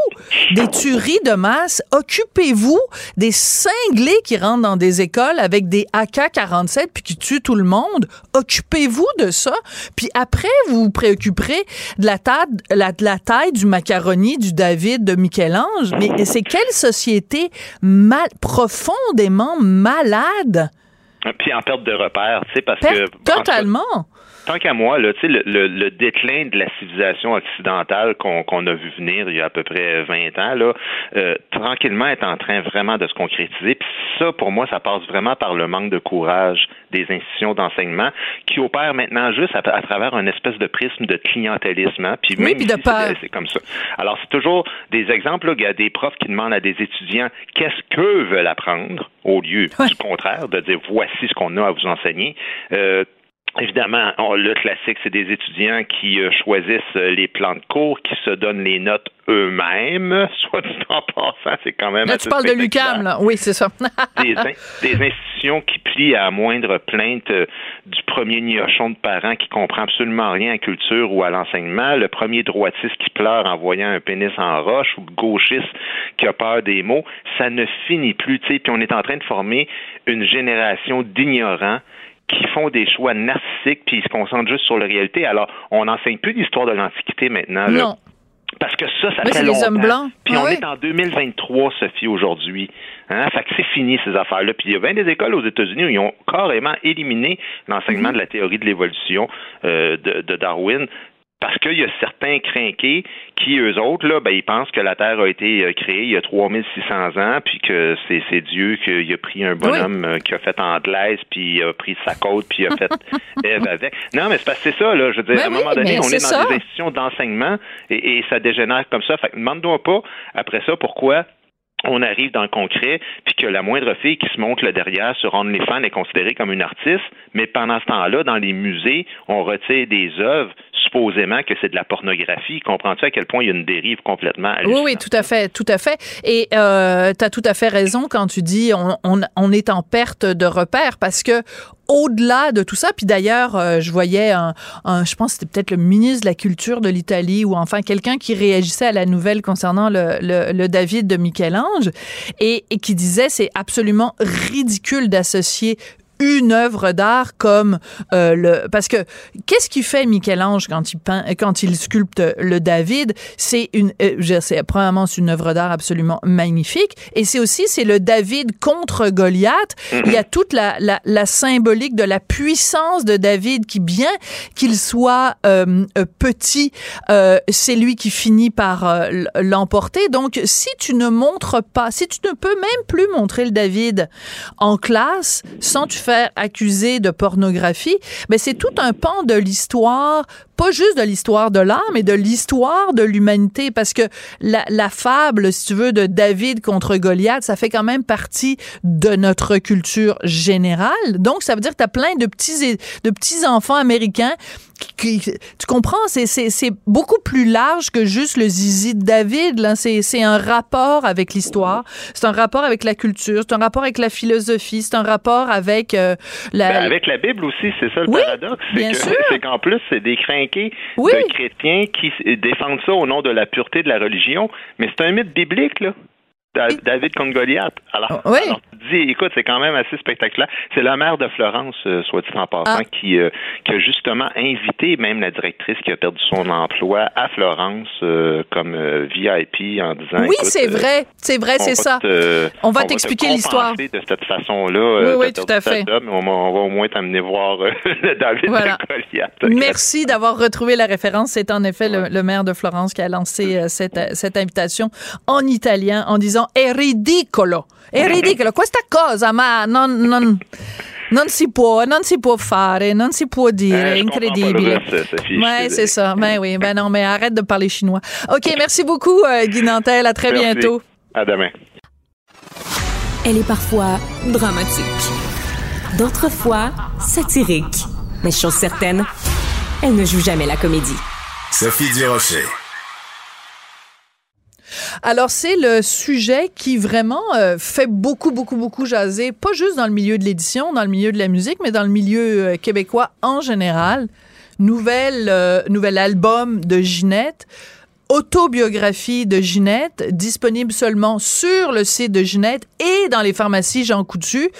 des tueries de masse, occupez-vous des cinglés qui rentrent dans des écoles avec des AK-47 puis qui tuent tout le monde. Occupez-vous de ça. Puis après, vous vous préoccuperez de la, taille, la, la taille du macaroni du David de Michel-Ange. Mais c'est quelle société mal, profondément malade? Puis en perte de repère, tu sais, parce que... Totalement. Tant qu'à moi, là, le, le, le déclin de la civilisation occidentale qu'on a vu venir il y a à peu près 20 ans, là, euh, tranquillement est en train vraiment de se concrétiser. Puis ça, pour moi, ça passe vraiment par le manque de courage des institutions d'enseignement qui opèrent maintenant juste à, travers un espèce de prisme de clientélisme. Hein. Puis même c'est comme ça. Alors, c'est toujours des exemples. Là, il y a des profs qui demandent à des étudiants qu'est-ce qu'eux veulent apprendre au lieu du contraire, de dire voici ce qu'on a à vous enseigner. Euh, Évidemment, le classique, c'est des étudiants qui euh, choisissent euh, les plans de cours, qui se donnent les notes eux-mêmes, soit du temps passant, c'est quand même. Là, tu parles de l'UCAM, là. Oui, c'est ça. des, institutions qui plient à moindre plainte euh, du premier niochon de parents qui comprend absolument rien à culture ou à l'enseignement, le premier droitiste qui pleure en voyant un pénis en roche ou le gauchiste qui a peur des mots, ça ne finit plus, tu sais. Puis on est en train de former une génération d'ignorants qui font des choix narcissiques puis ils se concentrent juste sur la réalité. Alors, on n'enseigne plus d'histoire de l'Antiquité maintenant. Non. Parce que ça, ça fait longtemps. Les hommes blancs. Puis on est en 2023, Sophie, aujourd'hui. Hein? Fait que c'est fini, ces affaires-là. Puis il y a bien des écoles aux États-Unis où ils ont carrément éliminé l'enseignement mhm. de la théorie de l'évolution euh, de, Darwin parce qu'il y a certains crinqués qui, eux autres, là, ben, ils pensent que la Terre a été euh, créée il y a 3600 ans, puis que c'est, Dieu qui a pris un bonhomme euh, qui a fait Anglaise, puis il a pris sa côte, puis il a fait Ève avec. Non, mais c'est parce que c'est ça, là. Je veux dire, à un ben moment donné, on est, dans des institutions d'enseignement et, ça dégénère comme ça. Fait que demande-toi pas, après ça, pourquoi on arrive dans le concret, puis que la moindre fille qui se montre là derrière sur OnlyFans est considérée comme une artiste, mais pendant ce temps-là, dans les musées, on retire des œuvres supposément que c'est de la pornographie. Comprends-tu à quel point il y a une dérive complètement Oui, oui, tout à fait, tout à fait. Et euh, tu as tout à fait raison quand tu dis on, on, on est en perte de repères parce que au-delà de tout ça, puis d'ailleurs, euh, je voyais un, je pense que c'était peut-être le ministre de la Culture de l'Italie ou enfin quelqu'un qui réagissait à la nouvelle concernant le, le, David de Michel-Ange et, et qui disait c'est absolument ridicule d'associer une œuvre d'art comme euh, le parce que qu'est-ce qui fait Michel-Ange quand il peint quand il sculpte le David? C'est une euh, c'est premièrement c'est une œuvre d'art absolument magnifique et c'est aussi c'est le David contre Goliath. Il y a toute la, la, la, symbolique de la puissance de David qui bien qu'il soit euh, euh petit euh, c'est lui qui finit par l'emporter. Donc si tu ne montres pas si tu ne peux même plus montrer le David en classe sans tu faire accuser de pornographie, mais c'est tout un pan de l'histoire pas juste de l'histoire de l'art, mais de l'histoire de l'humanité, parce que la, fable, si tu veux, de David contre Goliath, ça fait quand même partie de notre culture générale. Donc, ça veut dire que tu as plein de petits, de petits enfants américains qui, tu comprends, c'est, beaucoup plus large que juste le zizi de David. C'est un rapport avec l'histoire, c'est un rapport avec la culture, c'est un rapport avec la philosophie, c'est un rapport avec euh, la... Ben, avec la Bible aussi, c'est ça le paradoxe. C'est, qu'en plus, c'est des craintes de chrétiens qui défendent ça au nom de la pureté de la religion. Mais c'est un mythe biblique, là. David contre Goliath. Alors, oui. tu écoute, c'est quand même assez spectaculaire. C'est la maire de Florence, euh, soit dit en passant, ah. qui, euh, qui, a justement invité même la directrice qui a perdu son emploi à Florence euh, comme VIP en disant. Oui, c'est vrai, c'est vrai, c'est ça. on va t'expliquer l'histoire. De cette façon-là. Oui, oui, tout à fait. on, va au moins t'amener voir David voilà. Goliath. Merci d'avoir retrouvé la référence. C'est en effet le, maire de Florence qui a lancé cette, cette invitation en italien en disant è ridicolo, è ridicolo, questa cosa, ma non, non, non si può, non si può fare, non si può dire, eh, incredibile. Ouais, c'est ça. Ben oui, ben non, mais arrête de parler chinois. OK, merci beaucoup, euh, Guy Nantel. À très bientôt. À demain. Elle est parfois dramatique, d'autres fois satirique. Mais chose certaine, elle ne joue jamais la comédie. Sophie Durocher. Alors, c'est le sujet qui vraiment euh, fait beaucoup, beaucoup, beaucoup jaser, pas juste dans le milieu de l'édition, dans le milieu de la musique, mais dans le milieu euh, québécois en général. Euh, nouvel album de Ginette autobiographie de Ginette, disponible seulement sur le site de Ginette et dans les pharmacies Jean Coutu.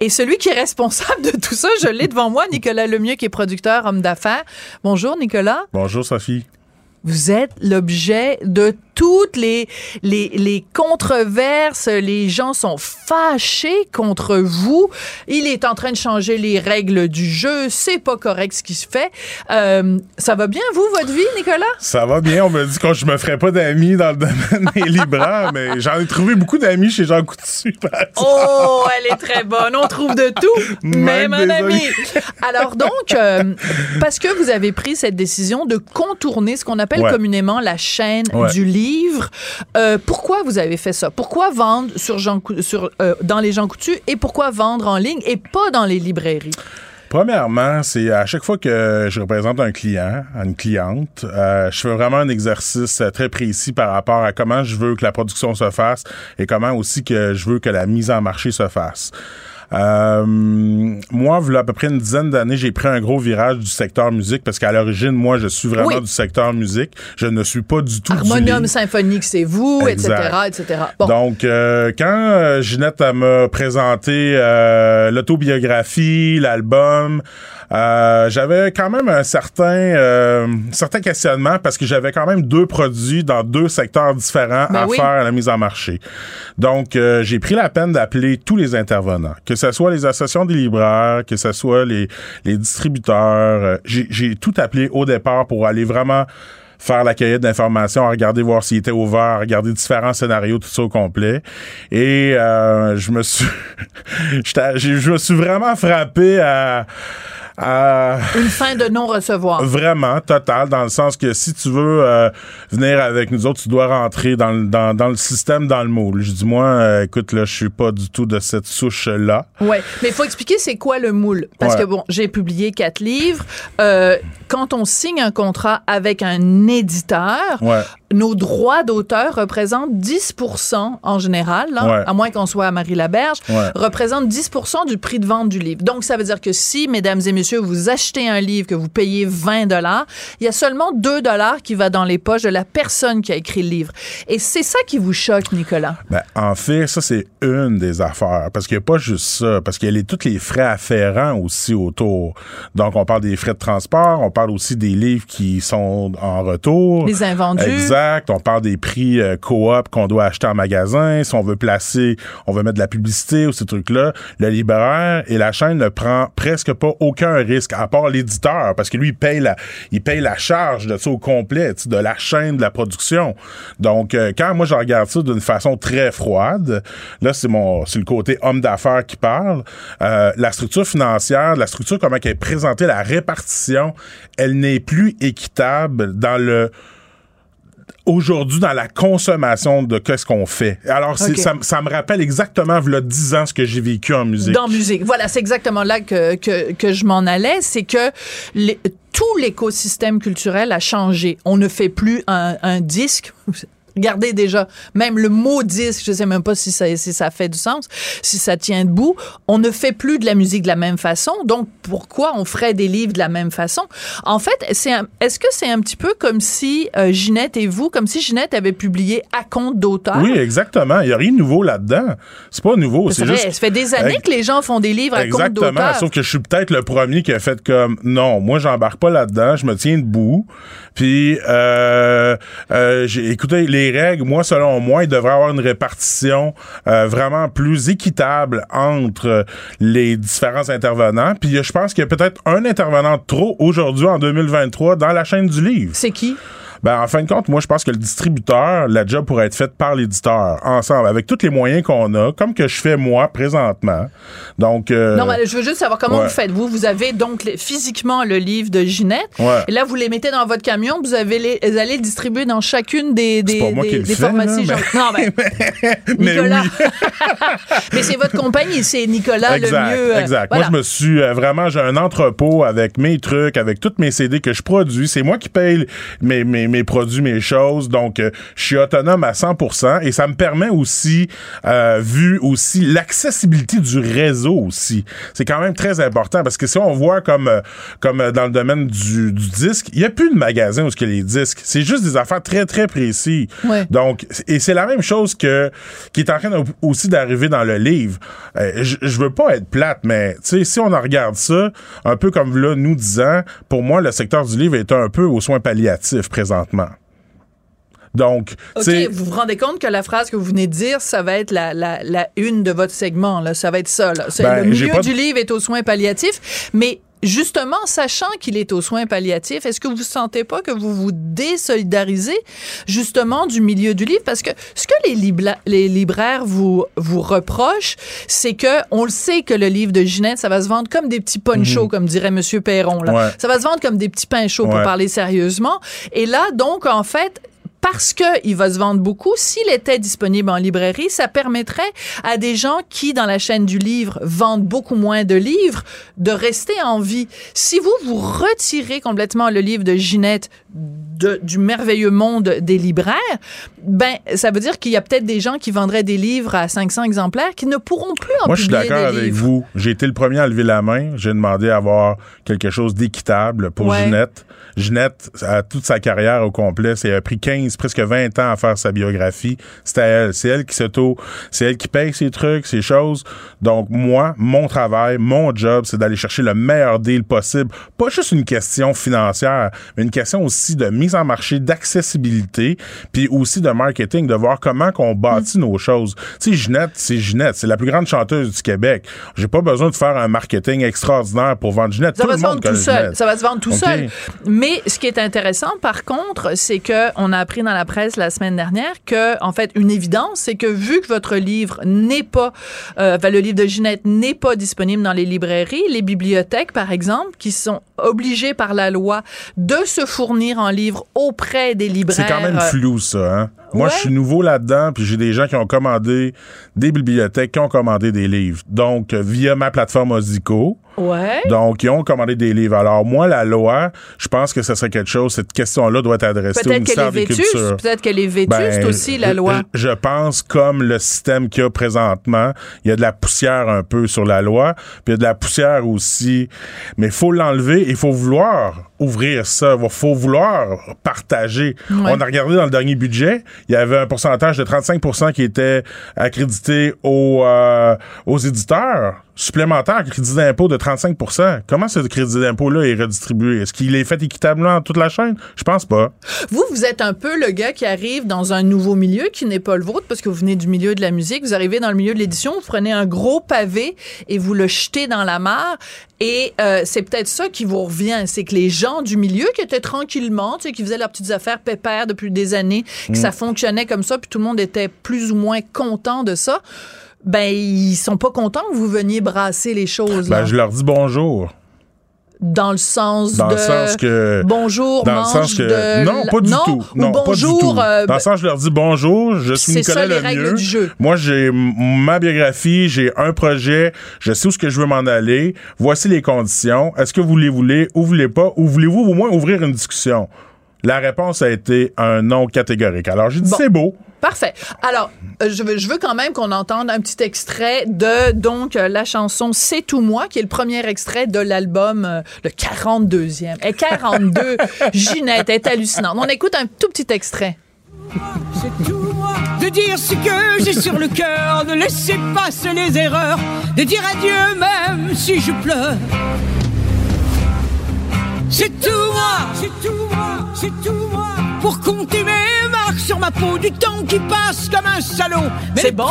Et celui qui est responsable de tout ça, je l'ai devant moi, Nicolas Lemieux, qui est producteur, homme d'affaires. Bonjour, Nicolas. Bonjour, Sophie. Vous êtes l'objet de toutes les, les, les controverses. Les gens sont fâchés contre vous. Il est en train de changer les règles du jeu. C'est pas correct ce qui se fait. Euh, ça va bien, vous, votre vie, Nicolas? Ça va bien. On me dit que je me ferais pas d'amis dans le domaine des libraires, mais j'en ai trouvé beaucoup d'amis chez Jean Coutu. Oh, elle est très bonne. On trouve de tout, même, un ami. Alors donc, euh, parce que vous avez pris cette décision de contourner ce qu'on appelle Ouais. communément la chaîne Ouais. du livre, euh, pourquoi vous avez fait ça? Pourquoi vendre sur Jean sur euh, dans les Jean Coutu et pourquoi vendre en ligne et pas dans les librairies? Premièrement, c'est à chaque fois que je représente un client, une cliente, euh, je fais vraiment un exercice très précis par rapport à comment je veux que la production se fasse et comment aussi que je veux que la mise en marché se fasse. Euh, moi, voilà à peu près une dizaine d'années, j'ai pris un gros virage du secteur musique parce qu'à l'origine, moi, je suis vraiment Oui. du secteur musique. Je ne suis pas du tout Harmonium symphonique, c'est vous, Exact. etc., etc. Bon, Donc, euh, quand euh, Ginette m'a présenté euh, l'autobiographie, l'album, euh, j'avais quand même un certain, euh, certain questionnement parce que j'avais quand même deux produits dans deux secteurs différents Ben à oui. faire à la mise en marché. Donc, euh, j'ai pris la peine d'appeler tous les intervenants, que ce soit les associations des libraires, que ce soit les, les distributeurs. Euh, j'ai tout appelé au départ pour aller vraiment faire la cueillette d'informations, regarder voir s'il était ouvert, regarder différents scénarios, tout ça au complet. Et euh, je me suis, je me suis vraiment frappé à, à une fin de non-recevoir. Vraiment, total, dans le sens que si tu veux euh, venir avec nous autres, tu dois rentrer dans, le- dans, dans le système, dans le moule. Je dis, moi, euh, écoute, là, je suis pas du tout de cette souche-là. Ouais, mais il faut expliquer c'est quoi le moule? Parce Ouais. que bon, j'ai publié quatre livres. Euh, quand on signe un contrat avec un éditeur, Ouais. Nos droits d'auteur représentent 10% en général, là, Ouais. à moins qu'on soit à Marie-Laberge, Ouais. représentent 10% du prix de vente du livre. Donc, ça veut dire que si, mesdames et messieurs, vous achetez un livre que vous payez 20 dollars, il y a seulement 2 dollars qui va dans les poches de la personne qui a écrit le livre. Et c'est ça qui vous choque, Nicolas? Ben, en fait, ça, c'est une des affaires. Parce qu'il n'y a pas juste ça. Parce qu'il y a les, tous les frais afférents aussi autour. Donc, on parle des frais de transport. On parle aussi des livres qui sont en retour. Les invendus. Exact. On parle des prix euh, coop qu'on doit acheter en magasin. Si on veut placer, on veut mettre de la publicité ou ces trucs-là. Le libraire et la chaîne ne prend presque pas aucun risque, à part l'éditeur. Parce que lui, il paye la, charge de ça au complet, de la chaîne de la production. Donc, euh, quand moi, je regarde ça d'une façon très froide, là, c'est mon, c'est le côté homme d'affaires qui parle. Euh, la structure financière, la structure, comment elle est présentée, la répartition, elle n'est plus équitable dans le, aujourd'hui dans la consommation de qu'est-ce qu'on fait. Alors, ça, me rappelle exactement, il 10 ans, ce que j'ai vécu en musique. Dans musique. Voilà, c'est exactement là que, que, que je m'en allais. C'est que les- tout l'écosystème culturel a changé. On ne fait plus un, un disque. Regardez déjà, même le mot disque, je sais même pas si ça, si ça fait du sens, si ça tient debout. On ne fait plus de la musique de la même façon. Donc, pourquoi on ferait des livres de la même façon? En fait, c'est est-ce que c'est un petit peu comme si euh, Ginette et vous, comme si Ginette avait publié à compte d'auteur? Oui, exactement. Il n'y a rien de nouveau là-dedans. C'est pas nouveau. C'est juste. ça fait des années que les gens font des livres à compte Exactement. d'auteur. Sauf que je suis peut-être le premier qui a fait comme non, moi j'embarque pas là-dedans, je me tiens debout. Puis euh, euh, j'ai écoutez les Moi, selon moi, il devrait avoir une répartition euh, vraiment plus équitable entre les différents intervenants. Puis je pense qu'il y a peut-être un intervenant trop aujourd'hui en 2023 dans la chaîne du livre. C'est qui? Ben, en fin de compte, moi, je pense que le distributeur, la job pourrait être faite par l'éditeur, ensemble, avec tous les moyens qu'on a, comme que je fais moi présentement. Donc, euh, Non, mais je veux juste savoir comment ouais. vous faites. Vous, vous avez donc les- physiquement le livre de Ginette. Ouais. Et là, vous les mettez dans votre camion. Vous, avez les, vous allez le distribuer dans chacune des, des, pas moi des- qui le des fais, pharmacies. là, Non, mais mais Nicolas. oui. mais c'est votre compagnie. C'est Nicolas exact, le mieux. euh, exact. voilà. Moi, je me suis euh, vraiment, j'ai un entrepôt avec mes trucs, avec toutes mes CD que je produis. C'est moi qui paye mes, mes, mes produits, mes choses. Donc, euh, je suis autonome à 100% et ça me permet aussi, euh, vu aussi l'accessibilité du réseau aussi. C'est quand même très important parce que si on voit comme, euh, comme dans le domaine du, du disque, il n'y a plus de magasins où y a les disques. C'est juste des affaires très, très précis. Ouais. Donc, et c'est la même chose que qui est en train aussi d'arriver dans le livre. Euh, je, je veux pas être plate, mais si on en regarde ça, un peu comme là, nous disant, pour moi, le secteur du livre est un peu aux soins palliatifs présentement. Présentement. Donc, OK, tu sais, vous vous rendez compte que la phrase que vous venez de dire, ça va être la, la, la une de votre segment, là. Ça va être ça, là. Ben, le milieu pas- du livre est aux soins palliatifs, mais justement, sachant qu'il est aux soins palliatifs, est-ce que vous sentez pas que vous vous désolidarisez justement du milieu du livre? Parce que ce que les, libraires vous, vous reprochent, c'est que on le sait que le livre de Ginette, ça va se vendre comme des petits ponchos, comme dirait Monsieur Perron, là. Mhm. Ouais. Ça va se vendre comme des petits pains chauds pour parler sérieusement. Et là, donc, en fait, parce qu'il va se vendre beaucoup, s'il était disponible en librairie, ça permettrait à des gens qui, dans la chaîne du livre, vendent beaucoup moins de livres, de rester en vie. Si vous, vous retirez complètement le livre de Ginette de- du merveilleux monde des libraires, ben, ça veut dire qu'il y a peut-être des gens qui vendraient des livres à 500 exemplaires qui ne pourront plus en Moi, je suis d'accord avec livres. vous. J'ai été le premier à lever la main. J'ai demandé à avoir quelque chose d'équitable pour Ouais. Ginette. Ginette, à toute sa carrière au complet, ça a pris 15, presque 20 ans à faire sa biographie. C'était à elle. C'est elle qui s'auto, c'est elle qui paye ses trucs, ses choses. Donc, moi, mon travail, mon job, c'est d'aller chercher le meilleur deal possible. Pas juste une question financière, mais une question aussi de mise en marché, d'accessibilité, puis aussi de marketing, de voir comment qu'on bâtit Mm. nos choses. Tu sais, Ginette, c'est Ginette, c'est la plus grande chanteuse du Québec. J'ai pas besoin de faire un marketing extraordinaire pour vendre Ginette. Ça Tout va le se vendre tout seul. Ginette. Ça va se vendre tout seul. Mais ce qui est intéressant, par contre, c'est que on a appris dans la presse la semaine dernière que, en fait, une évidence, c'est que vu que votre livre n'est pas, euh, enfin, le livre de Ginette n'est pas disponible dans les librairies, les bibliothèques, par exemple, qui sont obligées par la loi de se fournir en livres auprès des libraires. C'est quand même euh, flou, ça. Hein? Moi, Ouais. je suis nouveau là-dedans, puis j'ai des gens qui ont commandé des bibliothèques, qui ont commandé des livres. Donc, euh, via ma plateforme Osico. Ouais. Donc, ils ont commandé des livres. Alors, moi, la loi, je pense que ce serait quelque chose, cette question-là doit être adressée au Peut-être qu'elle ministère est des vétuste. Cultures. Peut-être qu'elle est vétuste Ben, aussi, la loi. Je, je pense comme le système qu'il y a présentement, il y a de la poussière un peu sur la loi, puis il y a de la poussière aussi. Mais il faut l'enlever, il faut vouloir ouvrir ça, il faut vouloir partager. On a regardé dans le dernier budget, il y avait un pourcentage de 35% qui était accrédité aux, euh, aux éditeurs supplémentaire, crédit d'impôt de 35% Comment ce crédit d'impôt-là est redistribué? Est-ce qu'il est fait équitablement à toute la chaîne? Je pense pas. Vous, vous êtes un peu le gars qui arrive dans un nouveau milieu qui n'est pas le vôtre parce que vous venez du milieu de la musique. Vous arrivez dans le milieu de l'édition, vous prenez un gros pavé et vous le jetez dans la mare. Et euh, c'est peut-être ça qui vous revient, c'est que les gens du milieu qui étaient tranquillement, tu sais, qui faisaient leurs petites affaires pépères depuis des années, que ça fonctionnait comme ça, puis tout le monde était plus ou moins content de ça. Ben, ils sont pas contents que vous veniez brasser les choses. là. Ben, je leur dis bonjour. dans le sens Dans de le sens que. bonjour Dans le mange sens que. de Non, pas du non, tout. ou Non, pas du bonjour tout. euh, Dans le sens, je leur dis bonjour, je suis c'est ça, Nicolas les Lemieux. du jeu. Moi, j'ai ma biographie, j'ai un projet, je sais où ce que je veux m'en aller. Voici les conditions. Est-ce que vous les voulez ou voulez pas ou voulez-vous au moins ouvrir une discussion? La réponse a été un non catégorique. Alors, j'ai dit Bon. c'est beau. Parfait. Alors, euh, je veux, je veux quand même qu'on entende un petit extrait de donc euh, la chanson C'est tout moi, qui est le premier extrait de l'album, euh, le 42e. Et 42, Ginette est hallucinante. On écoute un tout petit extrait. C'est tout moi de dire ce que j'ai sur le cœur, de laisser passer les erreurs, de dire adieu même si je pleure. C'est tout moi, c'est tout moi, c'est tout moi. Pour compter mes marques sur ma peau, du temps qui passe comme un salaud. Mais C'est bon.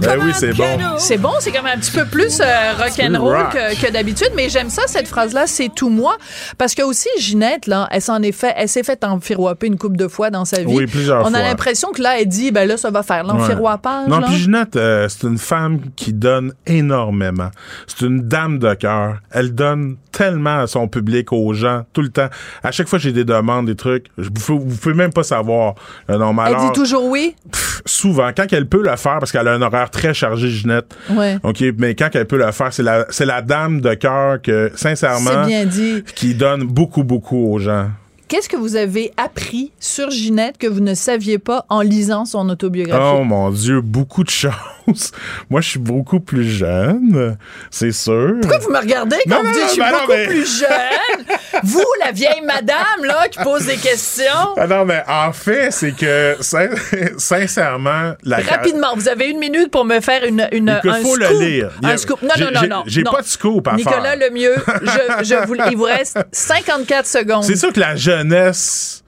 Ben comme oui, c'est bon. C'est bon, c'est quand même un petit peu plus euh, rock'n'roll rock. que, que d'habitude, mais j'aime ça, cette phrase-là, c'est tout moi. Parce que aussi, Ginette, là, elle s'en est fait, elle s'est fait enfiroiper une couple de fois dans sa vie. Oui, plusieurs On a l'impression que là, elle dit, ben là, ça va faire l'enfiroipage. Non, là. puis Ginette, euh, c'est une femme qui donne énormément. C'est une dame de cœur. Elle donne tellement à son public, aux gens, tout le temps. À chaque fois j'ai des demandes, des trucs, je- vous, pouvez- vous pouvez même pas savoir. le Mais Elle alors, dit toujours oui? pff, souvent, quand elle peut le faire, parce qu'elle a un horaire très chargé, Ginette. Ouais. OK, mais quand elle peut le faire, c'est la, c'est la dame de cœur que, sincèrement, bien dit. qui donne beaucoup, beaucoup aux gens. Qu'est-ce que vous avez appris sur Ginette que vous ne saviez pas en lisant son autobiographie? Oh mon Dieu, beaucoup de choses. Moi, je suis beaucoup plus jeune, c'est sûr. Pourquoi vous me regardez quand Non, vous dites non, je suis ben non, beaucoup mais- plus jeune? vous, la vieille madame, là, qui pose des questions. Ah non, mais en fait, c'est que, sin- sincèrement, la Rapidement, vous avez une minute pour me faire une, une un faut le lire. Il a- Un scoop. Non, non, non, j'ai- non. j'ai pas de scoop à Nicolas faire. Lemieux, je, je vous, il vous reste 54 secondes. C'est sûr que la jeunesse,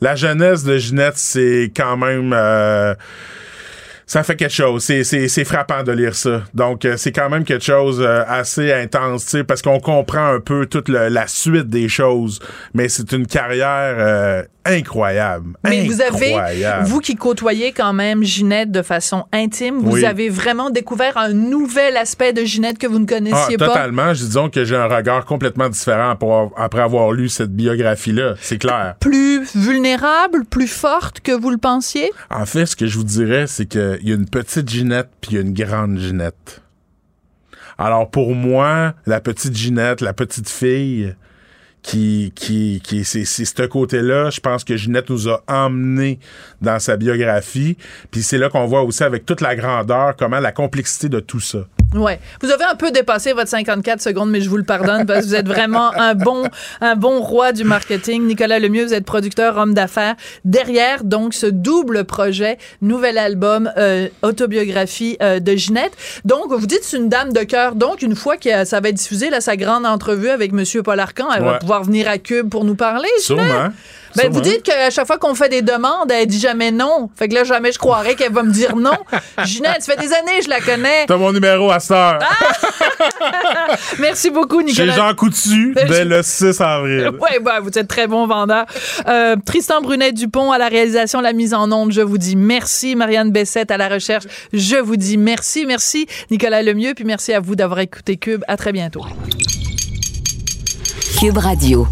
la jeunesse de Ginette, c'est quand même... Euh, ça fait quelque chose. C'est frappant de lire ça. Donc, euh, c'est quand même quelque chose euh, assez intense, parce qu'on comprend un peu toute la suite des choses. Mais c'est une carrière euh, incroyable. Mais vous avez, vous qui côtoyez quand même Ginette de façon intime, vous avez vraiment découvert un nouvel aspect de Ginette que vous ne connaissiez ah, pas. Totalement. Disons que j'ai un regard complètement différent après avoir lu cette biographie-là. C'est clair. Plus vulnérable, plus forte que vous le pensiez? En fait, ce que je vous dirais, c'est qu'il y a une petite Ginette puis il y a une grande Ginette. Alors pour moi, la petite Ginette, la petite fille, qui, qui, qui c'est, ce côté-là, je pense que Ginette nous a emmené dans sa biographie. Puis c'est là qu'on voit aussi avec toute la grandeur comment la complexité de tout ça. Ouais. Vous avez un peu dépassé votre 54 secondes, mais je vous le pardonne parce que vous êtes vraiment un bon, un bon roi du marketing. Nicolas Lemieux, vous êtes producteur, homme d'affaires. Derrière, donc, ce double projet, nouvel album, euh, autobiographie euh, de Ginette. Donc, vous dites c'est une dame de cœur. Donc, une fois que ça va être diffusé, là, sa grande entrevue avec Monsieur Paul Arcan, elle va pouvoir venir à Cube pour nous parler. Sûrement. Ben, vous dites qu'à chaque fois qu'on fait des demandes, elle dit jamais non. Fait que là, jamais je croirais qu'elle va me dire non. Ginette, ça fait des années, je la connais. T'as mon numéro à sœur. Ah! Merci beaucoup, Nicolas. Chez Jean Coutu, dès le 6 avril. Oui, ben, vous êtes très bon vendeur. Euh, Tristan Brunet-Dupont à la réalisation, la mise en onde, je vous dis merci. Marianne Bessette à la recherche, je vous dis merci. Merci, Nicolas Lemieux, puis merci à vous d'avoir écouté Cube. À très bientôt. Cube Radio.